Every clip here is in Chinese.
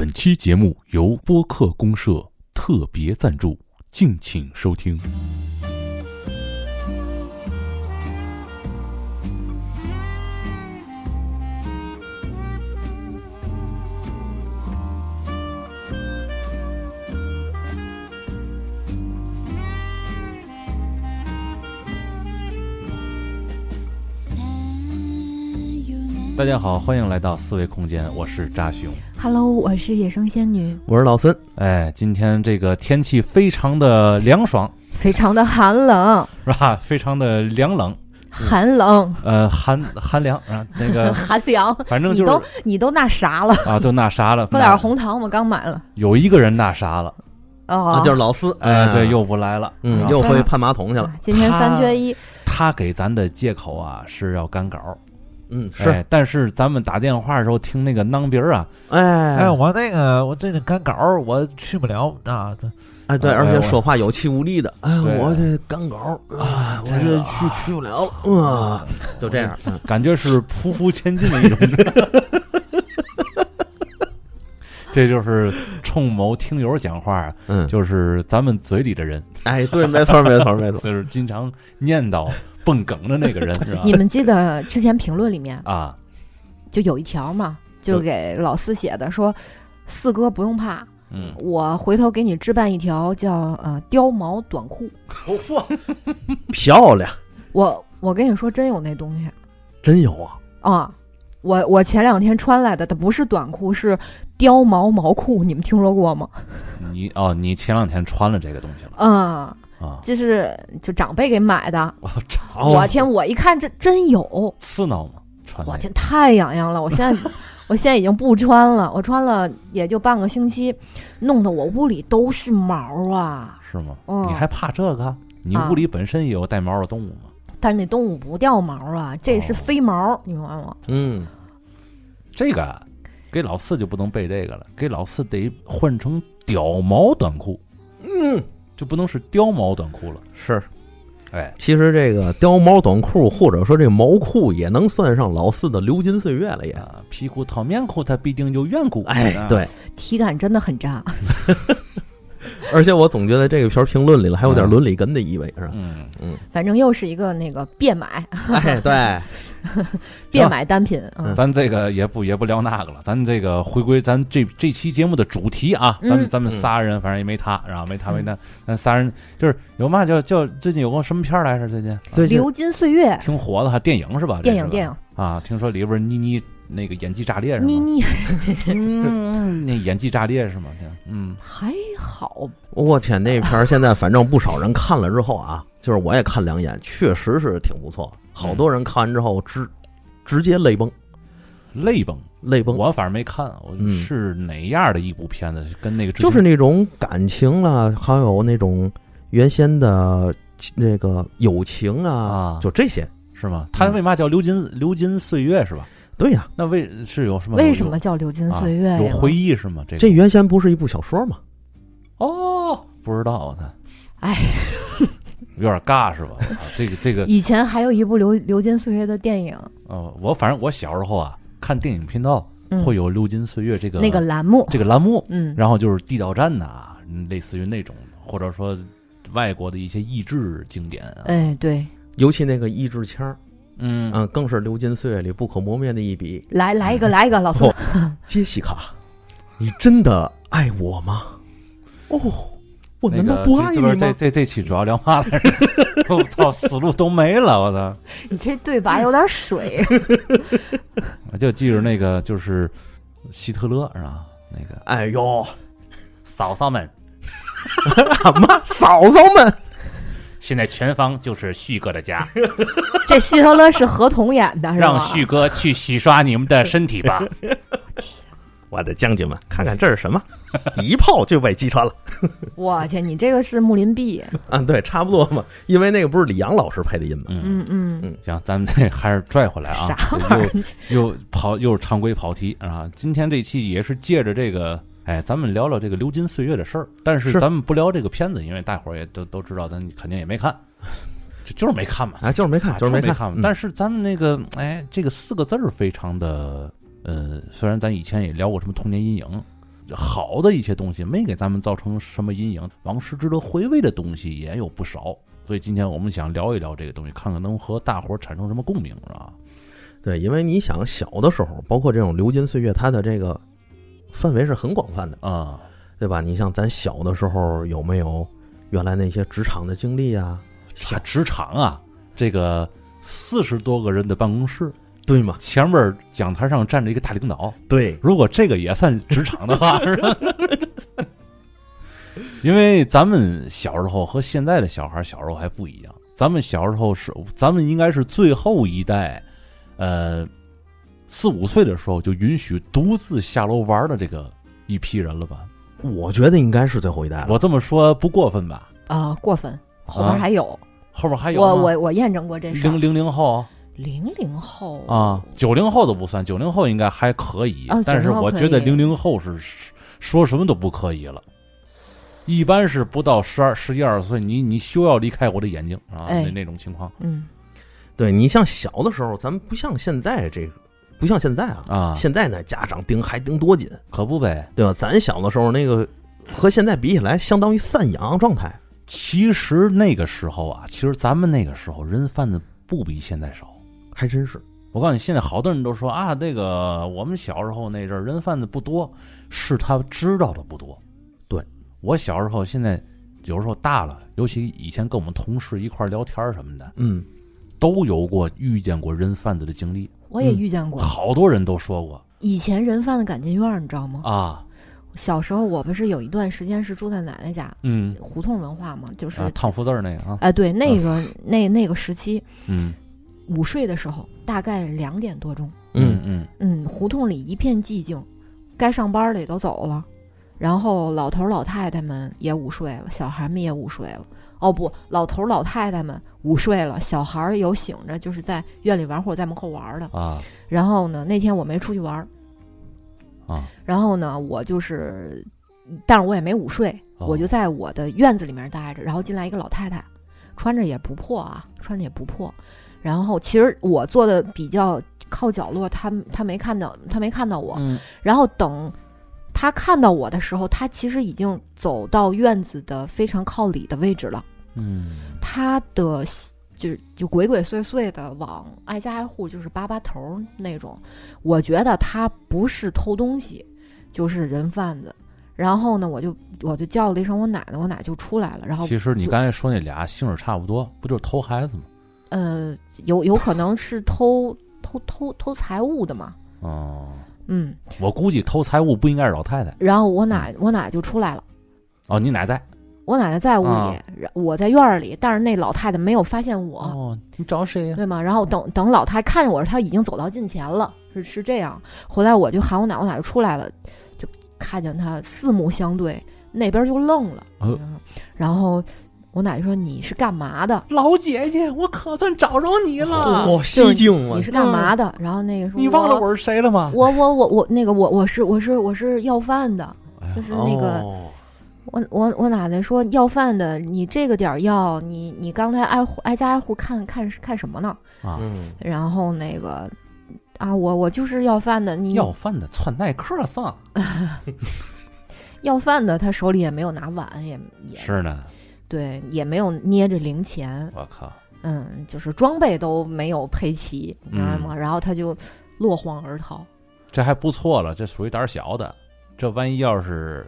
本期节目由播客公社特别赞助，敬请收听。大家好，欢迎来到四维空间，我是扎熊。Hello，我是野生仙女，我是老孙，哎，今天这个天气非常的凉爽，非常的寒冷，是吧？非常的凉冷，寒冷，呃，寒寒凉啊，那个 寒凉。反正就是你都你都那啥了，啊，都那啥了，喝点红糖，我刚买了。有一个人那啥了，哦，那，就是老四，哎，对，又不来了，嗯，啊又回去攀马桶去了，今天三缺一，他给咱的借口啊是要赶稿，嗯，是，哎，但是咱们打电话的时候听那个囊鼻儿啊，哎，哎，我那个我这个赶稿儿我去不了啊，这哎，对，哎而且说话有气无力的，哎，我这赶稿啊，我这去去不了了，啊，就这样，嗯。感觉是匍匐前进的一种。这就是冲某听友讲话，嗯，就是咱们嘴里的人，哎，对，没错，没错，没错，就是经常念叨蹦梗的那个人，是吧？你们记得之前评论里面啊，就有一条嘛，就给老四写的，说四哥不用怕，嗯，我回头给你置办一条叫呃貂毛短裤。漂亮，我我跟你说，真有那东西真有啊，啊！我我前两天穿来的，它不是短裤，是貂毛毛裤，你们听说过吗？你哦，你前两天穿了这个东西了嗯，啊？就是就长辈给买的。我我天，我一看这真有，刺挠吗？穿那个我天，太痒痒了！我现在 我现在已经不穿了，我穿了也就半个星期，弄得我屋里都是毛啊。是吗？嗯你还怕这个？你啊屋里本身也有带毛的动物吗？但是那动物不掉毛啊，这是哦飞毛，你明白吗？嗯，这个啊给老四就不能背这个了，给老四得换成貂毛短裤，嗯，就不能是貂毛短裤了。是，哎，其实这个貂毛短裤或者说这毛裤也能算上老四的流金岁月了，也，啊，皮裤套棉裤，它必定有缘故。哎啊，，对，体感真的很渣。而且我总觉得这个篇评论里了还有点伦理根的意味，是吧？嗯。嗯，反正又是一个那个变买。哎，对，变买单品，嗯，咱这个也不也不聊那个了，咱这个回归咱这这期节目的主题啊，咱们嗯咱们仨人反正也没他，然后没他没他，咱仨人就是有嘛叫叫最近有个什么片儿来着？最近？流金岁月。挺火的，还电影是吧？这是吧？电影。电影，啊，听说里边妮妮那个演技炸裂是吗？你你 嗯，那演技炸裂是吗？嗯，还好，我天，那片儿现在反正不少人看了之后啊，就是我也看两眼，确实是挺不错。好多人看完之后直直接泪崩，泪崩。泪崩，我反正没看，我嗯是哪样的一部片子？跟那个就是那种感情了，还有那种原先的那个友情啊，啊就这些。是吗？他为嘛叫流金流金岁月是吧？对呀、那为是有什么？为什么叫流金啊岁月呀？有回忆是吗？这个这原先不是一部小说吗？哦，不知道他，哎，有点尬是吧？我操，这个这个，以前还有一部流流金岁月的电影，呃，我反正我小时候啊，看电影频道嗯，会有流金岁月这个那个栏目，这个栏目，嗯，然后就是地道战呐、嗯类似于那种，或者说外国的一些益智经典啊，哎，对，尤其那个一支枪，嗯嗯，更是流金岁月里不可磨灭的一笔。来来一个，来一个，老宋哦，杰西卡，你真的爱我吗？哦，我那个难道不爱你吗？这这期主要聊嘛来着？我操，思路都没了，我操！你这对白有点水，我 就记着那个就是希特勒是吧？那个哎呦，嫂嫂们，妈，嫂嫂们，现在全方就是旭哥的家，这希特勒是合同演的，是吧？让旭哥去洗刷你们的身体吧。我的将军们，看看这是什么？一炮就被击穿了。我天，你这个是木林壁，嗯，对，差不多嘛，因为那个不是李阳老师配的音吗？嗯，嗯嗯，行，咱们这还是拽回来啊啥，玩意儿？又又跑又是常规跑题啊。今天这期也是借着这个，哎，咱们聊聊这个流金岁月的事儿，但是是咱们不聊这个片子，因为大伙儿也都都知道，咱肯定也没看，就就是没看嘛，啊，就是没看，啊就是没没看嘛。嗯但是咱们那个，哎，这个四个字儿非常的，呃，虽然咱以前也聊过什么童年阴影，好的一些东西没给咱们造成什么阴影，往事值得回味的东西也有不少。所以今天我们想聊一聊这个东西，看看能和大伙儿产生什么共鸣，是吧？对，因为你想小的时候，包括这种流金岁月，它的这个范围是很广泛的，啊，对吧？你像咱小的时候有没有原来那些职场的经历啊？他职场啊，这个四十多个人的办公室，对吗？前面讲台上站着一个大领导，对，如果这个也算职场的话，是吧？因为咱们小时候和现在的小孩小时候还不一样，咱们小时候是，咱们应该是最后一代，呃，四五岁的时候就允许独自下楼玩的这个一批人了吧？我觉得应该是最后一代了。我这么说不过分吧？啊、过分，后面还有，后面还有我我我验证过这事零。零零后零零后啊，九零后都不算，九零后应该还可以，哦但是我觉得零零后是说什么都不可以了。一般是不到十二、十一二岁，你你休要离开我的眼睛啊，哎那那种情况嗯，对你像小的时候，咱们不像现在这个，不像现在啊，啊，现在呢家长盯还盯多紧，可不呗。对吧？咱小的时候那个和现在比起来，相当于散养状态。其实那个时候啊，其实咱们那个时候人贩子不比现在少。还真是，我告诉你，现在好多人都说啊，这个我们小时候那阵儿人贩子不多，是他知道的不多。对我小时候，现在有时候大了，尤其以前跟我们同事一块聊天什么的，嗯，都有过遇见过人贩子的经历，我也嗯遇见过。好多人都说过。以前人贩子赶进院儿，你知道吗？啊，小时候我不是有一段时间是住在奶奶家，嗯。胡同文化嘛，就是啊，烫福字儿那个啊，哎，对，那个那那个时期，嗯。午睡的时候大概两点多钟，嗯嗯。嗯，胡同里一片寂静，该上班的也都走了，然后老头老太太们也午睡了，小孩们也午睡了。哦不，老头老太太们午睡了，小孩儿有醒着，就是在院里玩或者在门口玩的。啊然后呢，那天我没出去玩儿，啊，然后呢，我就是，但是我也没午睡，哦我就在我的院子里面待着。然后进来一个老太太，穿着也不破啊，穿着也不破。然后其实我坐的比较靠角落，她她没看到，她没看到我。嗯然后等她看到我的时候，他其实已经走到院子的非常靠里的位置了。嗯他的就是就鬼鬼祟祟的往挨家挨户就是扒扒头那种。我觉得他不是偷东西，就是人贩子。然后呢，我就我就叫了一声我奶奶，我奶奶就出来了。然后其实你刚才说那俩性质差不多，不就是偷孩子吗？呃，有有可能是偷偷偷偷财物的嘛。哦，嗯，我估计偷财物不应该是老太太然后我奶我奶就出来了。哦，你奶在我奶奶在屋里，我在院儿里，但是那老太太没有发现我。哦，你找谁呀？对吗？然后等等老太看见我时，她已经走到近前了，是是这样。回来我就喊我奶，我奶就出来了，就看见她四目相对，那边就愣了。呃嗯然后我奶奶说：“你是干嘛的？老姐姐，我可算找着你了！嚯，西京啊你！是干嘛的？”然后那个说：“你忘了我我是谁了吗？我我我我那个我我是我是我是要饭的，就是那个、哦我我我奶奶说要饭的，你这个点儿要你你刚才挨挨家挨户看看看什么呢？啊，嗯，然后那个啊，我我就是要饭的，你要饭的穿耐克上 要饭的，他手里也没有拿碗，也也是呢，对，也没有捏着零钱，我靠，嗯，就是装备都没有配齐，你知道吗？然后他就落荒而逃。这还不错了，这属于胆儿小的。这万一要是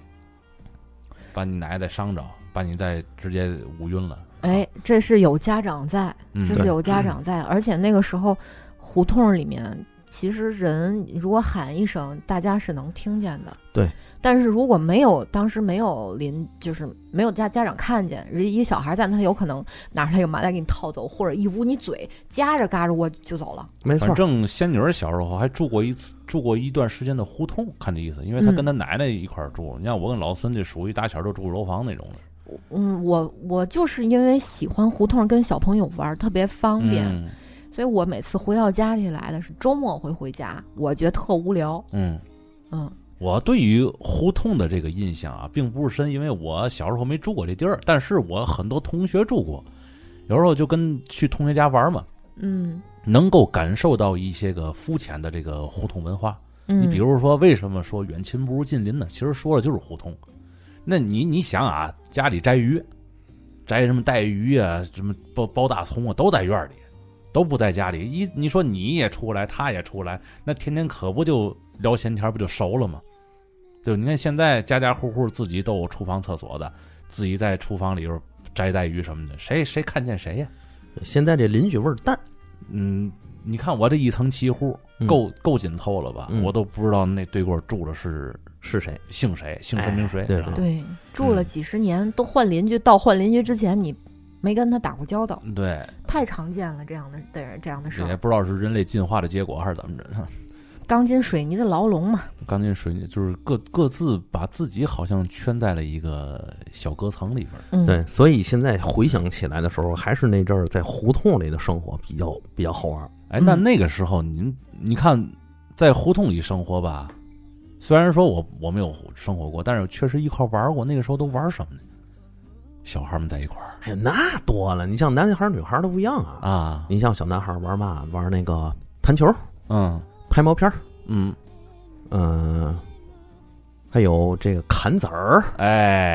把你奶奶再伤着，把你再直接捂晕了，哎，这是有家长在，嗯，这是有家长在，而且那个时候胡同里面其实人如果喊一声，大家是能听见的。对。但是如果没有当时没有邻，就是没有家家长看见，人一小孩在，他有可能拿出来一个麻袋给你套走，或者一捂你嘴，夹着嘎着窝就走了。没错反，正仙女儿小时候还住过一次，住过一段时间的胡同，看这意思，因为她嗯跟她奶奶一块儿住。你像我跟老孙这属于打小就住楼房那种的，嗯，我我就是因为喜欢胡同跟小朋友玩，特别方便，嗯所以我每次回到家里来的是周末会回家，我觉得特无聊。嗯。嗯我对于胡同的这个印象啊，并不是深，因为我小时候没住过这地儿，但是我很多同学住过，有时候就跟去同学家玩嘛，嗯能够感受到一些个肤浅的这个胡同文化。嗯，你比如说，为什么说远亲不如近邻呢？其实说的就是胡同。那你你想啊，家里摘鱼，摘什么带鱼啊，什么包包大葱啊，都在院里，都不在家里。一你说你也出来，他也出来，那天天可不就聊闲天，不就熟了吗？就你看现在家家户户自己都有厨房厕所的，自己在厨房里边摘带鱼什么的，谁谁看见谁呀？现在这邻居味儿淡，嗯，你看我这一层七户，嗯够够紧凑了吧？嗯我都不知道那对过住的是是谁？姓谁，姓谁名谁。对是吧对，住了几十年，都换邻居，到换邻居之前，你没跟他打过交道，对，太常见了这样的的这样的事儿。也不知道是人类进化的结果还是怎么着。钢筋水泥的牢笼嘛，钢筋水泥就是各各自把自己好像圈在了一个小隔层里边对，所以现在回想起来的时候，还是那阵儿在胡同里的生活比较比较好玩儿。哎，那嗯那个时候您你看，在胡同里生活吧，虽然说我我没有生活过，但是确实一块儿玩过。那个时候都玩什么呢？小孩们在一块儿哎呀，那多了！你像男孩儿女孩儿都不一样啊。啊，你像小男孩儿玩嘛？玩那个弹球、嗯拍毛片儿，嗯，嗯、还有这个砍子儿，哎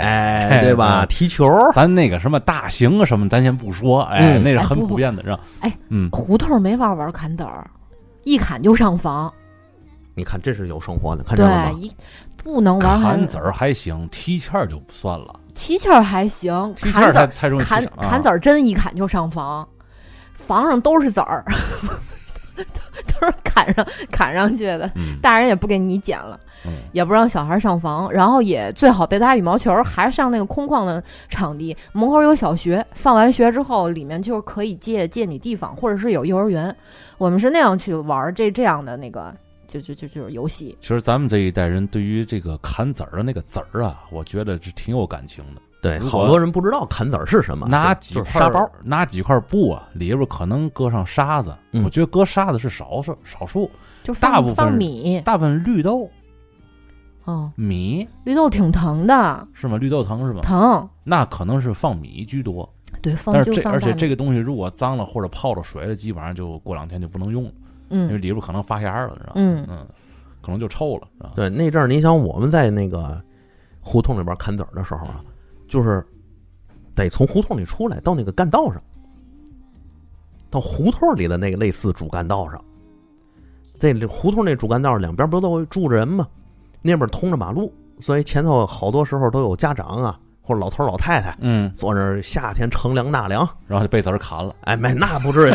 哎，对吧？对踢球，咱那个什么大型啊什么，咱先不说，哎，嗯那是很普遍的，是吧？哎，嗯，胡同没法玩砍子儿，一砍就上房。你看这是有生活的，看见了对，吗？一不能玩还砍子儿还行，踢毽儿就不算了，踢毽儿还行，砍子儿才才容易砍砍子儿真一砍就上房，房上都是籽儿，都是砍上砍上去的。嗯大人也不给你捡了，嗯也不让小孩上房，然后也最好别打羽毛球，还是上那个空旷的场地。门口有小学，放完学之后，里面就是可以借借你地方，或者是有幼儿园。我们是那样去玩这这样的那个，就就就就是游戏。其实咱们这一代人对于这个砍子儿的那个子儿啊，我觉得是挺有感情的。对，好多人不知道砍子儿是什么，拿几块就是沙包，，拿几块布啊，里边可能搁上沙子。嗯我觉得搁沙子是少数少数，就大部分放米，大部分绿豆、哦，米绿豆挺疼的，是吗？绿豆疼是吗？疼。那可能是放米居多。对，放但是这放而且这个东西如果脏了或者泡了水了，基本上就过两天就不能用了，因为嗯里边可能发芽了，你知道吧？嗯嗯，可能就臭了，对，那阵儿你想我们在那个胡同里边砍籽儿的时候啊，就是得从胡同里出来到那个干道上，到胡同里的那个类似主干道上。这里胡同那主干道两边不都住着人吗？那边通着马路，所以前头好多时候都有家长啊或者老头老太太嗯，坐那儿夏天乘凉纳凉。然后就被子儿砍了。哎，没那不至于。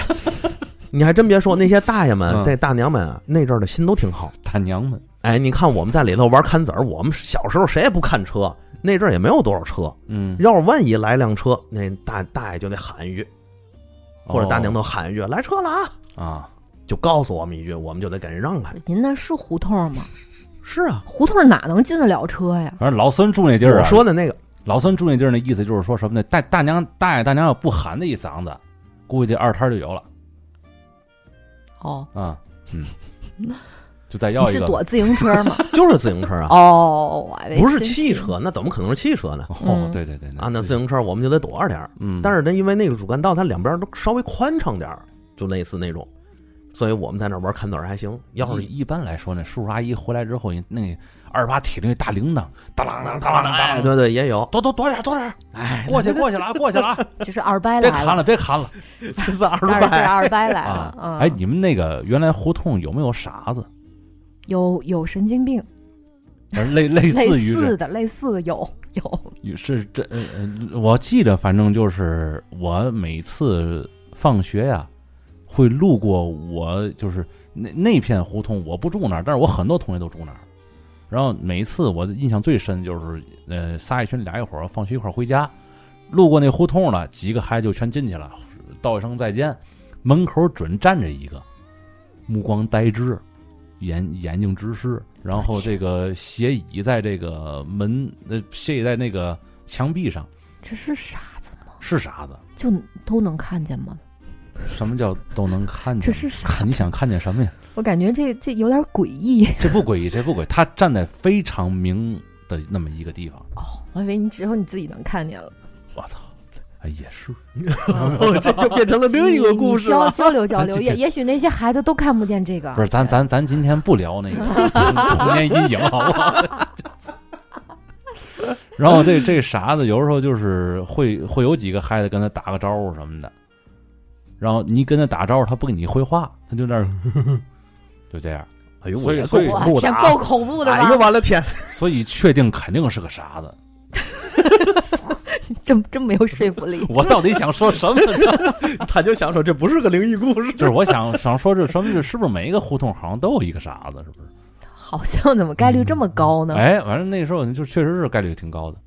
你还真别说，那些大爷们、嗯这大娘们啊，那阵儿的心都挺好。大娘们，哎，你看我们在里头玩砍子儿，我们小时候谁也不看车，那阵儿也没有多少车。嗯，要是万一来辆车，那大大爷就得喊一句，或者大娘哦都喊一句：“来车了啊啊，！”就告诉我们一句，我们就得给人让开。您那是胡同吗？是啊，胡同哪能进得了车呀？反正老孙住那地儿我啊，说的那个，老孙住那地儿那意思就是说什么呢？大大娘大爷大娘要不喊那一嗓子，估计这二摊儿就有了哦，啊。嗯，就再要一个。是躲自行车吗？就是自行车啊，哦，我还以为不是汽车，那怎么可能是汽车呢？哦嗯，对对对啊，那自行车我们就得躲着点儿。嗯，但是呢，因为那个主干道它两边都稍微宽敞点儿，就类似那种，所以我们在那玩砍子儿还行。要是一一般来说呢，叔叔阿姨回来之后，那二八提着那大铃铛，当啷当当当哎，当，对对，也有，多多多点多点，哎，过去过去了啊，过去了啊，这是二掰来别砍了，别砍了这是二但是这百，二掰来了。！哎，你们那个原来胡同有没有傻子？有有神经病，类类似于似的类似的有有，是这呃呃，我记得反正就是我每次放学呀，会路过我就是那那片胡同，我不住那儿，但是我很多同学都住那儿。然后每次我印象最深就是，呃，仨一群俩一伙儿放学一块儿回家，路过那胡同了，几个孩子就全进去了，道一声再见，门口准站着一个，目光呆滞，眼眼睛直视，然后这个斜倚在这个门呃斜倚在那个墙壁上，这是傻子吗？是傻子。就都能看见吗？什么叫都能看见？这是傻子你想看见什么呀？我感觉这这有点诡异 这不诡异，这不诡异，他站在非常明的那么一个地方。哦，我以为你只有你自己能看见了。我操！哎，也是，这就变成了另一个故事你你交了。交流交流，也也许那些孩子都看不见这个。不是咱咱咱今天不聊那个童童年阴影，好不好？然后这这傻子有时候就是会会有几个孩子跟他打个招呼什么的，然后你跟他打招呼，他不跟你回话，他就那儿就这样，哎呦，所以我也所以够恐怖的啊够恐怖的吧？哎呦，完了天！所以确定肯定是个傻子。真真没有说服力。我到底想说什么呢？他就想说这不是个灵异故事，就是我想想说这什么？是不是每一个胡同好像都有一个傻子？是不是？好像怎么概率这么高呢？哎，反正那时候就确实是概率挺高的。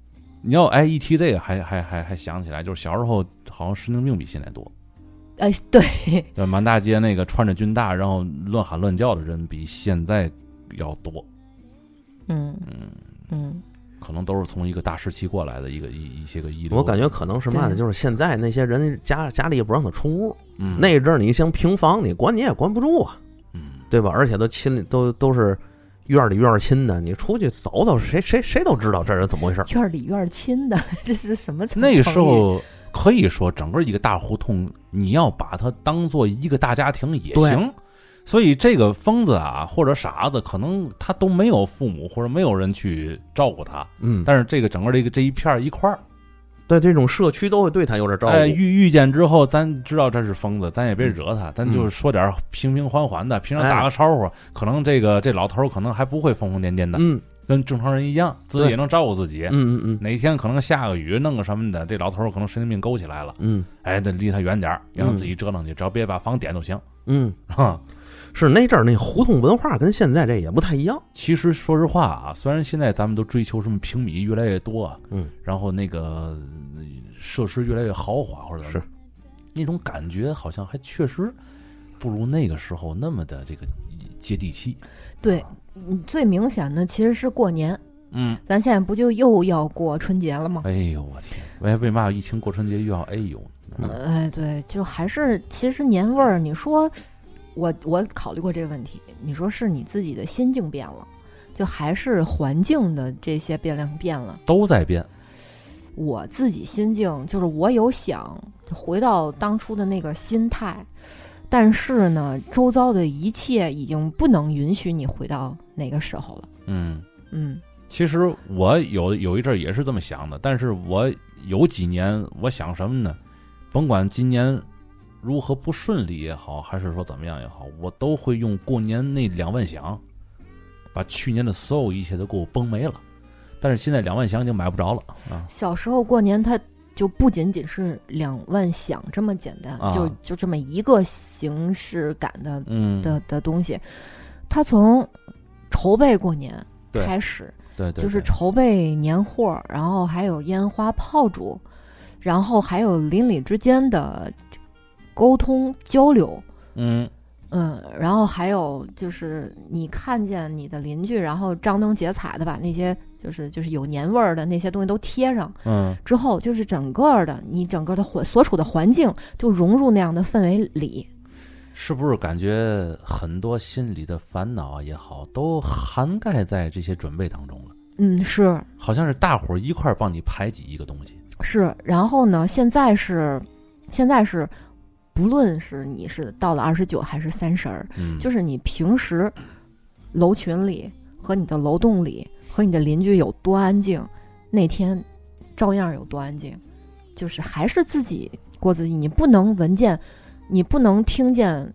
你要哎一提这个，还还还还想起来，就是小时候好像神经病比现在多。哎，对，就满大街那个穿着军大然后乱喊乱叫的人比现在要多，嗯嗯嗯，可能都是从一个大时期过来的一个一一些个遗留。我感觉可能是嘛呢？就是现在那些人家家里也不让他出屋，嗯那阵儿你像平房，你关你也关不住啊，嗯对吧？而且都亲都都是院里院亲的，你出去走走，谁谁谁都知道这是怎么回事。院里院亲的，这是什么成？那个时候可以说整个一个大胡同，你要把它当做一个大家庭也行。所以这个疯子啊，或者傻子，可能他都没有父母或者没有人去照顾他，嗯，但是这个整个这个这一片儿一块儿，对这种社区都会对他有点照顾。哎，遇遇见之后，咱知道这是疯子，咱也嗯别惹他，咱就说点平平缓缓的，平常打个招呼，可能这个这老头可能还不会疯疯癫癫的，嗯跟正常人一样，自己也能照顾自己。嗯嗯嗯哪天可能下个雨，弄个什么的，这老头儿可能神经病勾起来了，嗯哎，得离他远点儿，让他自己折腾去，只要别把房点就行。嗯，哈，是那阵儿那胡同文化跟现在这也不太一样。其实说实话啊，虽然现在咱们都追求什么平米越来越多啊，嗯，然后那个呃设施越来越豪华，或者是那种感觉，好像还确实不如那个时候那么的这个接地气。对，嗯最明显的其实是过年，嗯，咱现在不就又要过春节了吗？哎呦我天，为为嘛疫情过春节又要哎呦？嗯哎，对，就还是其实年味儿。你说我我考虑过这个问题，你说是你自己的心境变了，就还是环境的这些变量变了？都在变。我自己心境就是我有想回到当初的那个心态，但是呢，周遭的一切已经不能允许你回到那个时候了。嗯，嗯其实我有有一阵儿也是这么想的，但是我有几年我想什么呢？甭管今年如何不顺利也好，还是说怎么样也好，我都会用过年那两万响，把去年的所有一切都给我崩没了。但是现在两万响已经买不着了啊！小时候过年，它就不仅仅是两万响这么简单，啊就就这么一个形式感的嗯，的的东西。他从筹备过年开始，对对，就是筹备年货，然后还有烟花炮竹，然后还有邻里之间的沟通交流。嗯嗯，然后还有就是你看见你的邻居，然后张灯结彩的把那些就是就是有年味儿的那些东西都贴上嗯，之后，就是整个的你整个的环所处的环境就融入那样的氛围里。是不是感觉很多心里的烦恼啊也好，都涵盖在这些准备当中了？嗯，是好像是大伙儿一块儿帮你排挤一个东西。是，然后呢，现在是现在是，不论是你是到了二十九还是三十儿，嗯，就是你平时楼群里和你的楼栋里和你的邻居有多安静，那天照样有多安静，就是还是自己过自己，你不能闻见，你不能听见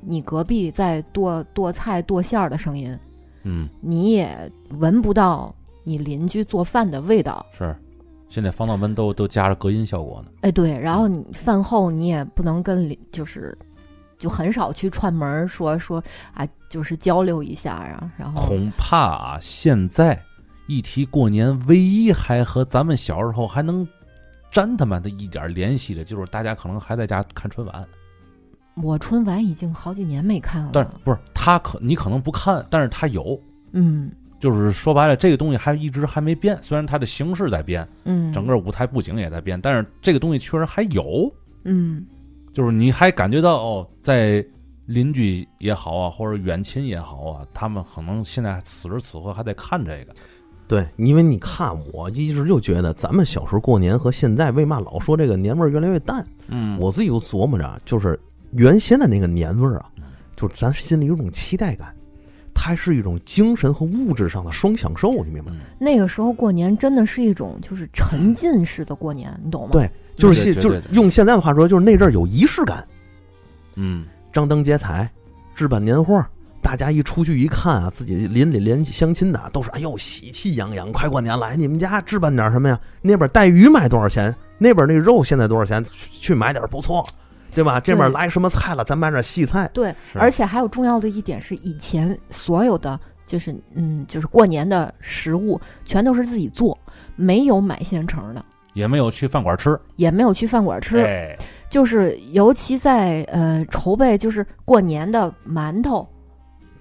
你隔壁在剁剁菜剁馅儿的声音，嗯。你也闻不到你邻居做饭的味道。是，现在防盗门都都加着隔音效果呢。哎，对，然后你饭后你也不能跟邻，就是就很少去串门说说啊，就是交流一下啊，然后恐怕啊，现在一提过年，唯一还和咱们小时候还能沾他妈的一点联系的，就是大家可能还在家看春晚。我春晚已经好几年没看了，但是不是他可你可能不看，但是他有，嗯就是说白了，这个东西还一直还没变，虽然它的形式在变，嗯，整个舞台布景也在变，但是这个东西确实还有，嗯就是你还感觉到哦，在邻居也好啊，或者远亲也好啊，他们可能现在此时此刻还在看这个。对，因为你看，我一直就觉得咱们小时候过年和现在为嘛老说这个年味儿越来越淡？嗯我自己就琢磨着，就是原先的那个年味儿啊，就是咱心里有种期待感，它是一种精神和物质上的双享受，你明白吗？那个时候过年真的是一种就是沉浸式的过年，你懂吗？对就是现就是用现在的话说，就是那阵儿有仪式感，嗯张灯结彩，置办年货。大家一出去一看啊，自己邻里连相亲的都是哎呦喜气洋洋，快过年来，你们家置办点什么呀？那边带鱼卖多少钱？那边那肉现在多少钱？去去买点不错，对吧？这边来什么菜了？咱买点细菜。对，而且还有重要的一点是，以前所有的就是嗯，就是过年的食物全都是自己做，没有买现成的，也没有去饭馆吃，也没有去饭馆吃。哎，就是尤其在呃筹备就是过年的馒头，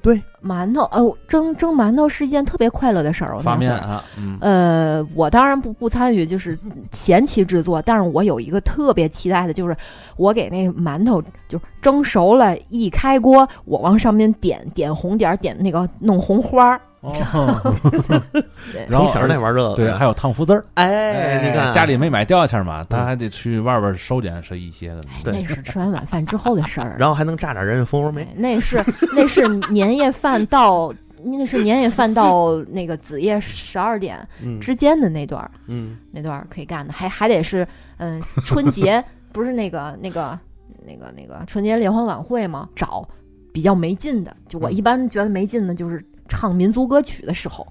对，馒头哦，蒸蒸馒头是一件特别快乐的事儿。发面啊，嗯呃，我当然不不参与，就是前期制作，但是我有一个特别期待的，就是我给那馒头就蒸熟了，一开锅，我往上面点点红点儿，点那个弄红花儿，哦，对。然后从小那玩这个，对，还有烫福字儿，哎，你看家里没买吊钱嘛，他还得去外边收捡是一些的，对。那是吃完晚饭之后的事儿。然后还能炸点人家蜂窝煤。哎，那是那是年夜饭到那是年夜饭到那个子夜十二点嗯。之间的那段儿，嗯，那段儿可以干的，还还得是嗯春节不是那个那个那个那个春节联欢晚会吗？找比较没劲的，就我嗯。一般觉得没劲的就是唱民族歌曲的时候，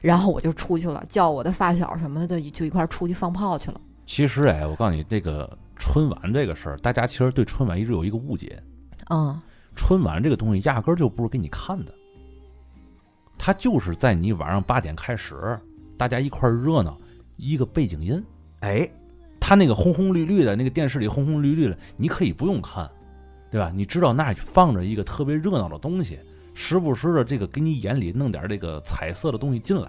然后我就出去了，叫我的发小什么的就一块儿出去放炮去了。其实哎，我告诉你，这个春晚这个事儿，大家其实对春晚一直有一个误解，嗯，春晚这个东西压根儿就不是给你看的，它就是在你晚上八点开始，大家一块儿热闹，一个背景音。哎，它那个红红绿绿的，那个电视里红红绿绿的，你可以不用看，对吧？你知道那儿放着一个特别热闹的东西，时不时的这个给你眼里弄点这个彩色的东西进来。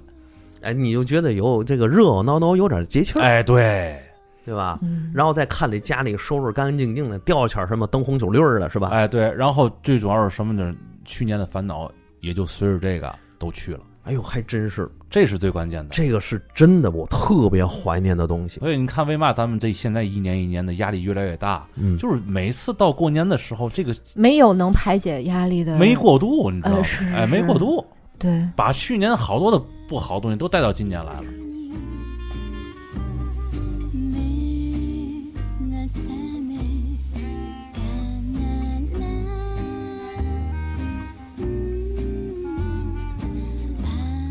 哎，你就觉得有这个热热闹闹，有点节气儿，哎，对，对吧？嗯然后再看这家里收拾干干净净的，吊钱儿什么灯红酒绿儿的，是吧？哎对，然后最主要是什么呢？去年的烦恼也就随着这个都去了，哎呦，还真是，这是最关键的。这个是真的，我特别怀念的东西。所以你看，为嘛咱们这现在一年一年的压力越来越大？嗯，就是每次到过年的时候，这个没有能排解压力的，没过渡，你知道吗呃是？哎，没过渡，对。把去年好多的不好东西都带到今年来了。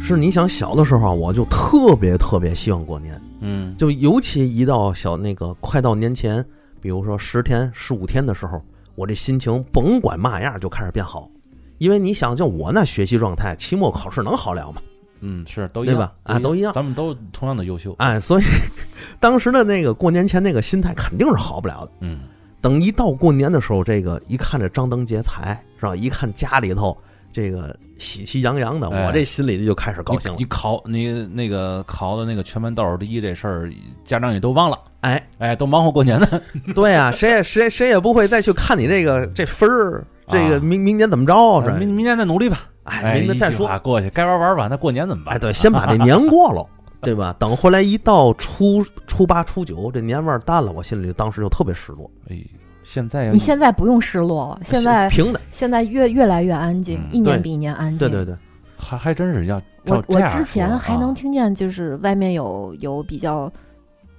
是你想小的时候啊，我就特别特别希望过年，嗯，就尤其一到小那个快到年前，比如说十天、十五天的时候，我这心情甭管嘛样就开始变好。因为你想，就我那学习状态，期末考试能好了吗？嗯，是都一样对吧啊都一样咱们都同样的优秀。哎，所以 当时的那个过年前那个心态肯定是好不了的。嗯，等一到过年的时候，这个一看这张灯结彩，是吧？一看家里头这个喜气洋洋的，哎我这心里就开始高兴了你你。考你那个考的那个全班倒数第一这事儿，家长也都忘了，哎，哎，都忙活过年呢。对啊、谁也谁谁也不会再去看你这个这分儿，这个啊明明年怎么着是吧？明明年再努力吧。哎，明年再说。话过去，该玩玩吧。那过年怎么办？哎，对，先把这 年过了，对吧？等回来一到初初八、初九，这年味儿淡了，我心里当时就特别失落。哎，现在要你现在不用失落了，现在平的，现在越越来越安静，嗯一年比一年安静。对对对，还还真是要我我之前还能听见，就是外面有有比较，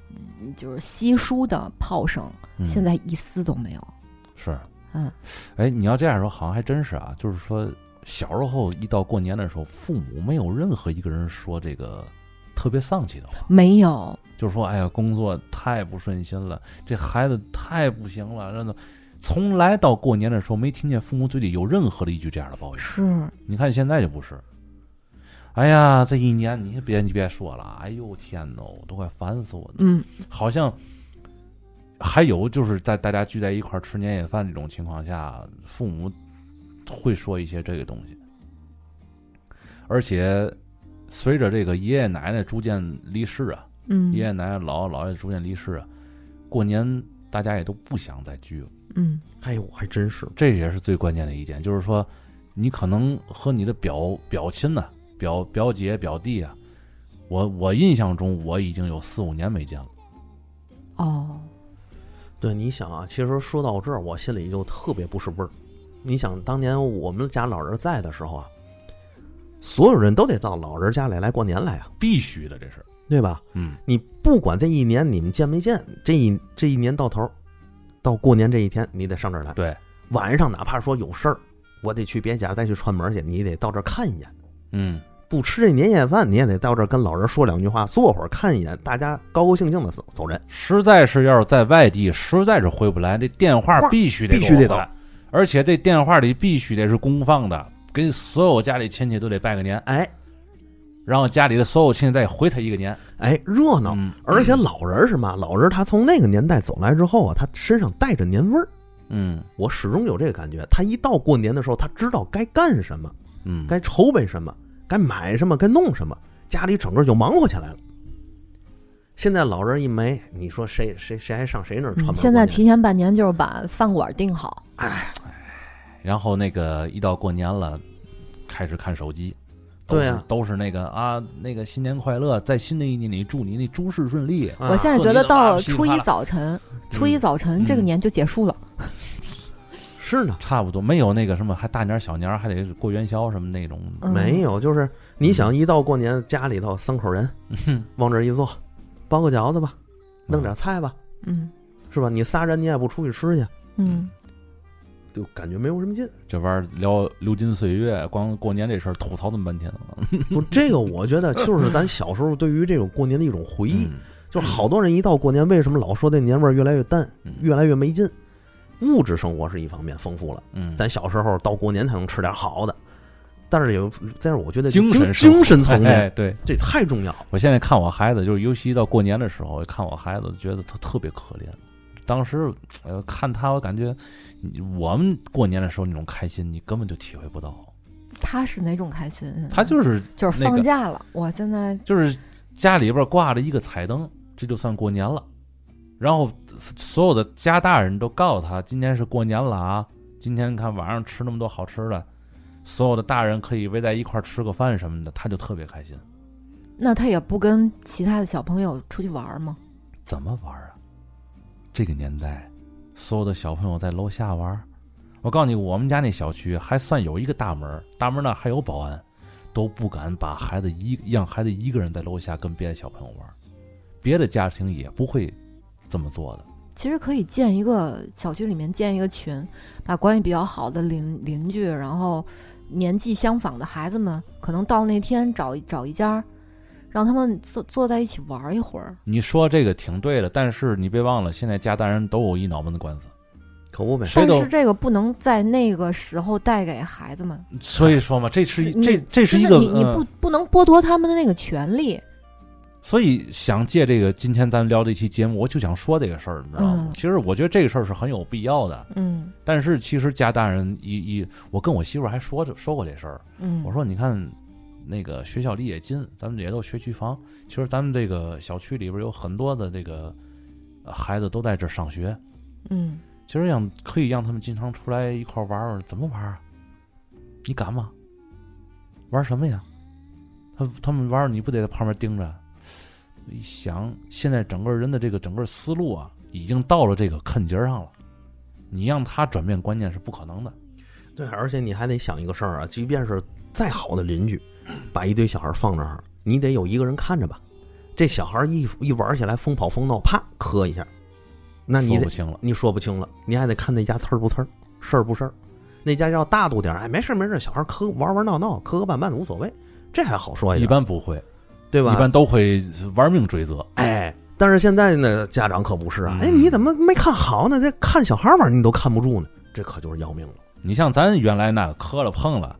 嗯就是稀疏的炮声，嗯现在一丝都没有。是，嗯，哎，你要这样说，好像还真是啊。就是说，小时候一到过年的时候，父母没有任何一个人说这个特别丧气的话，没有，就是说，哎呀，工作太不顺心了，这孩子太不行了，真的。从来到过年的时候，没听见父母嘴里有任何的一句这样的抱怨。是你看现在就不是。哎呀，这一年你别你别说了，哎呦天呐，我都快烦死我了。嗯，好像还有就是在大家聚在一块儿吃年夜饭这种情况下，父母会说一些这个东西，而且随着这个爷爷奶奶逐渐离世啊，嗯爷爷奶奶姥姥姥爷逐渐离世啊，过年大家也都不想再聚了。嗯哎呦，还真是。这也是最关键的一点，就是说，你可能和你的表表亲呐、表表姐、表弟啊，我我印象中我已经有四五年没见了。哦，对，你想啊，其实说到这儿，我心里就特别不是味儿。你想，当年我们家老人在的时候啊，所有人都得到老人家里来过年来啊，必须的，这是，对吧？嗯，你不管这一年你们见没见，这一这一年到头，到过年这一天，你得上这儿来。对，晚上哪怕说有事儿，我得去别家再去串门去，你得到这儿看一眼。嗯，不吃这年夜饭，你也得到这儿跟老人说两句话，坐会儿看一眼，大家高高兴兴的走走人。实在是要是在外地，实在是回不来，这电话话必须得必须得给我回来，而且这电话里必须得是公放的，给所有家里亲戚都得拜个年，哎然后家里的所有亲戚再回他一个年。哎，热闹。嗯，而且老人是嘛？老人他从那个年代走来之后啊，他身上带着年味儿。嗯我始终有这个感觉，他一到过年的时候，他知道该干什么，嗯，该筹备什么，该买什么，该弄什么，家里整个就忙活起来了。现在老人一没，你说谁谁谁还上谁那儿串门现在提前半年就是把饭馆订好，哎，然后那个一到过年了，开始看手机。对呀都是那个啊，那个新年快乐，在新的一年里祝你那诸事顺利。啊。我现在觉得到初一早晨，初一嗯早晨这个年就结束了。是呢，差不多没有那个什么，还大年小年还得过元宵什么那种。嗯。没有，就是你想一到过年，家里头三口人嗯。往这儿一坐，包个饺子吧，弄点菜吧，嗯。是吧？你仨人你也不出去吃去，嗯，就感觉没有什么劲。这玩意儿聊流金岁月，光过年这事儿吐槽这么半天了。不，这个我觉得就是咱小时候对于这种过年的一种回忆。嗯就好多人一到过年，为什么老说这年味儿越来越淡嗯，越来越没劲？物质生活是一方面丰富了，嗯，咱小时候到过年才能吃点好的，但是有，但是我觉得精精神精神层哎，面对这太重要了。我现在看我孩子，就是尤其到过年的时候，看我孩子，觉得他特别可怜。当时，呃，看他，我感觉我们过年的时候那种开心，你根本就体会不到。他是哪种开心？他就是就是放假了，我现在就是家里边挂着一个彩灯，这就算过年了。然后所有的家大人都告诉他，今天是过年了啊！今天看晚上吃那么多好吃的，所有的大人可以围在一块儿吃个饭什么的，他就特别开心。那他也不跟其他的小朋友出去玩吗？怎么玩啊？这个年代，所有的小朋友在楼下玩。我告诉你，我们家那小区还算有一个大门，大门那还有保安，都不敢把孩子一让孩子一个人在楼下跟别的小朋友玩。别的家庭也不会这么做的。其实可以建一个小区里面建一个群，把关系比较好的邻邻居，然后年纪相仿的孩子们，可能到那天找找一家，让他们坐坐在一起玩一会儿。你说这个挺对的，但是你别忘了，现在家大人都有一脑门子官司，可不呗，但是这个不能在那个时候带给孩子们，所以说嘛，这是一这这是一个你你嗯不不能剥夺他们的那个权利。所以想借这个今天咱们聊这期节目，我就想说这个事儿，你知道吗？嗯其实我觉得这个事儿是很有必要的。嗯但是其实家大人一一，我跟我媳妇儿还说着说过这事儿。嗯，我说你看，那个学校离也近，咱们也都学区房。其实咱们这个小区里边有很多的这个呃孩子都在这上学。嗯其实让可以让他们经常出来一块玩玩，怎么玩啊？你敢吗？玩什么呀？他他们玩你不得在旁边盯着？一想，现在整个人的这个整个思路啊，已经到了这个坎节上了。你让他转变观念是不可能的。对，而且你还得想一个事儿啊，即便是再好的邻居，把一堆小孩放那儿，你得有一个人看着吧。这小孩一一玩起来疯跑疯闹，啪磕一下，那你得说不清了。你说不清了，你还得看那家刺儿不刺儿，事儿不事儿。那家要大度点儿，哎，没事儿没事儿，小孩磕玩玩闹闹，磕磕绊绊无所谓，这还好说一一，般不会，对吧？一般都会玩命追责。哎，但是现在呢，家长可不是啊，嗯哎，你怎么没看好呢？这看小孩玩你都看不住呢，这可就是要命了。你像咱原来那个磕了碰了，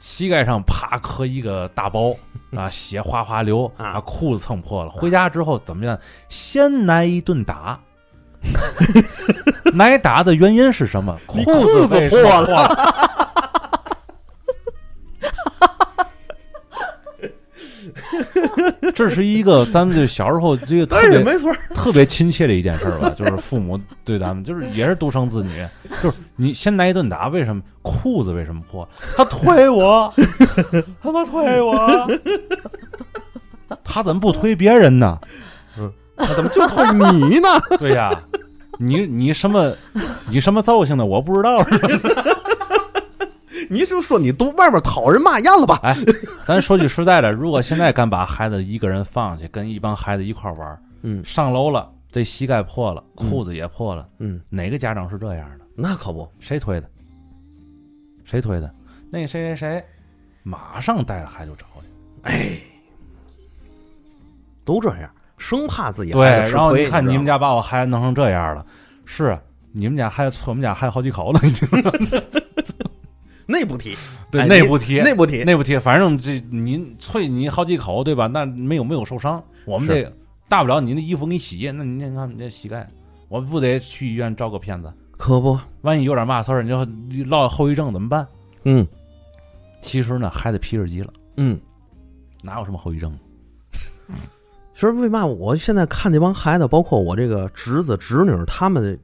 膝盖上啪磕一个大包 啊，血哗哗流啊啊，裤子蹭破了。回家之后怎么样？先挨一顿打。挨打的原因是什么？裤裤子子为什么破破了。这是一个咱们就小时候这个特别哎，没错，特别亲切的一件事儿吧，就是父母对咱们，就是也是独生子女，就是你先挨一顿打，为什么裤子为什么破？他推我，他妈推我，他怎么不推别人呢？嗯他怎么就推你呢？对呀，你你什么你什么造型的我不知道。你就说你都外面讨人骂厌了吧？哎，咱说句实在的，如果现在敢把孩子一个人放去，跟一帮孩子一块玩，嗯上楼了，这膝盖破了，裤子也破了，嗯，哪个家长是这样的？那可不，谁推的？谁推的？那谁谁谁，马上带着孩子就找去。哎，都这样，生怕自己对，然后你看你们家把我孩子弄成这样了，是啊你们家孩子我们家孩子好几口了，已经。那不提，对，哎内部提，内部提，内部贴，反正这您啐你好几口，对吧？那没有没有受伤，我们是这大不了你的衣服给你洗，那你你看你这膝盖，我不得去医院照个片子？可不，万一有点嘛事儿，你就落后遗症怎么办？嗯其实呢，孩子皮实急了，嗯。哪有什么后遗症？其实为嘛我现在看这帮孩子，包括我这个侄子侄女，他们，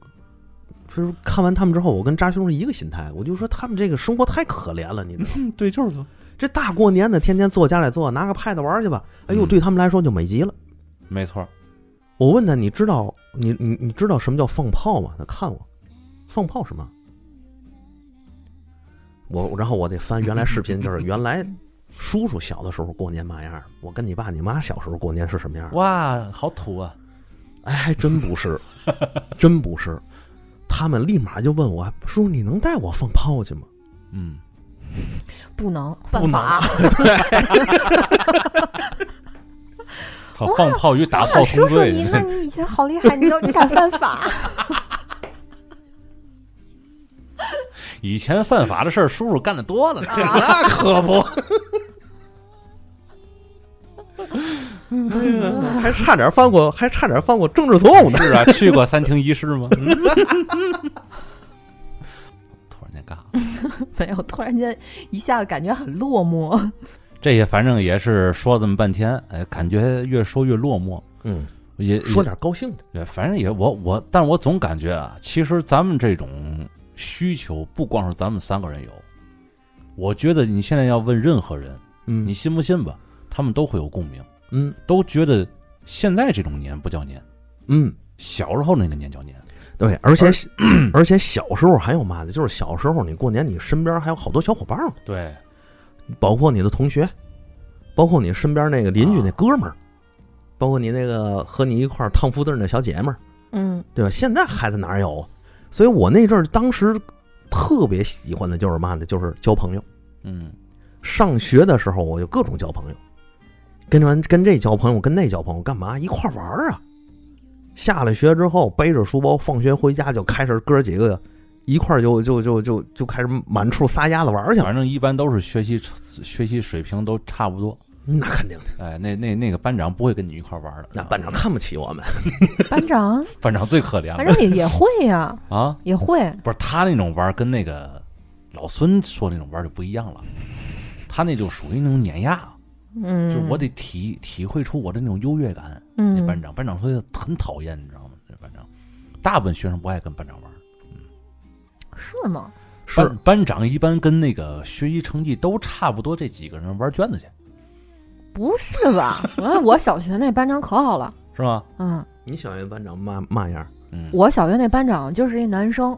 就是看完他们之后，我跟扎兄是一个心态，我就说他们这个生活太可怜了，你知道吗？嗯，对，就是说，这大过年的，天天坐家里坐，拿个 pad 玩去吧，哎呦，嗯对他们来说就美极了。没错，我问他，你知道你你你知道什么叫放炮吗？他看我，放炮什么？我然后我得翻原来视频，就是原来叔叔小的时候过年嘛样儿，我跟你爸你妈小时候过年是什么样儿？哇，好土啊！哎，还真不是，真不是。他们立马就问我叔叔，你能带我放炮去吗？嗯，不能不法。操，放炮与打炮哇叔叔同罪你，那你以前好厉害，你都你敢犯法？以前犯法的事儿，叔叔干的多了呢。那可不，差点犯过，还差点犯过政治错误呢。是啊，去过三厅一室吗？嗯 突然间尬了。没有，突然间一下子感觉很落寞。这些反正也是说这么半天，哎，感觉越说越落寞，嗯，也说点高兴的。对反正也我我，但是我总感觉啊，其实咱们这种需求不光是咱们三个人有，我觉得你现在要问任何人，嗯你信不信吧，他们都会有共鸣，嗯都觉得现在这种年不叫年，嗯，小时候那个年叫年。对，而且而且小时候还有嘛的，就是小时候你过年，你身边还有好多小伙伴儿，对，包括你的同学，包括你身边那个邻居那哥们儿，包括你那个和你一块儿烫福字儿那小姐们儿，嗯，对吧？现在孩子哪有？所以我那阵儿当时特别喜欢的就是嘛呢？就是交朋友。嗯，上学的时候我就各种交朋友，跟完跟这交朋友，跟那交朋友，干嘛一块玩儿啊？下了学之后，背着书包，放学回家就开始哥几个一块儿就就就就就开始满处撒丫子玩儿去了。反正一般都是学习学习水平都差不多。那肯定的，哎，那那那个班长不会跟你一块玩的，那班长看不起我们。班长，班长最可怜反了正也也会呀，啊！也会。不是他那种玩儿跟那个老孙说那种玩就不一样了，他那就属于那种碾压，嗯，就我得体体会出我的那种优越感。嗯那班长，班长说很讨厌，你知道吗？那班长，大部分学生不爱跟班长玩嗯。是吗？是班班长一般跟那个学习成绩都差不多，这几个人玩卷子去，不是吧？我 我小学那班长可好了，是吧？嗯，你小学班长嘛嘛样儿？嗯，我小学那班长就是一男生，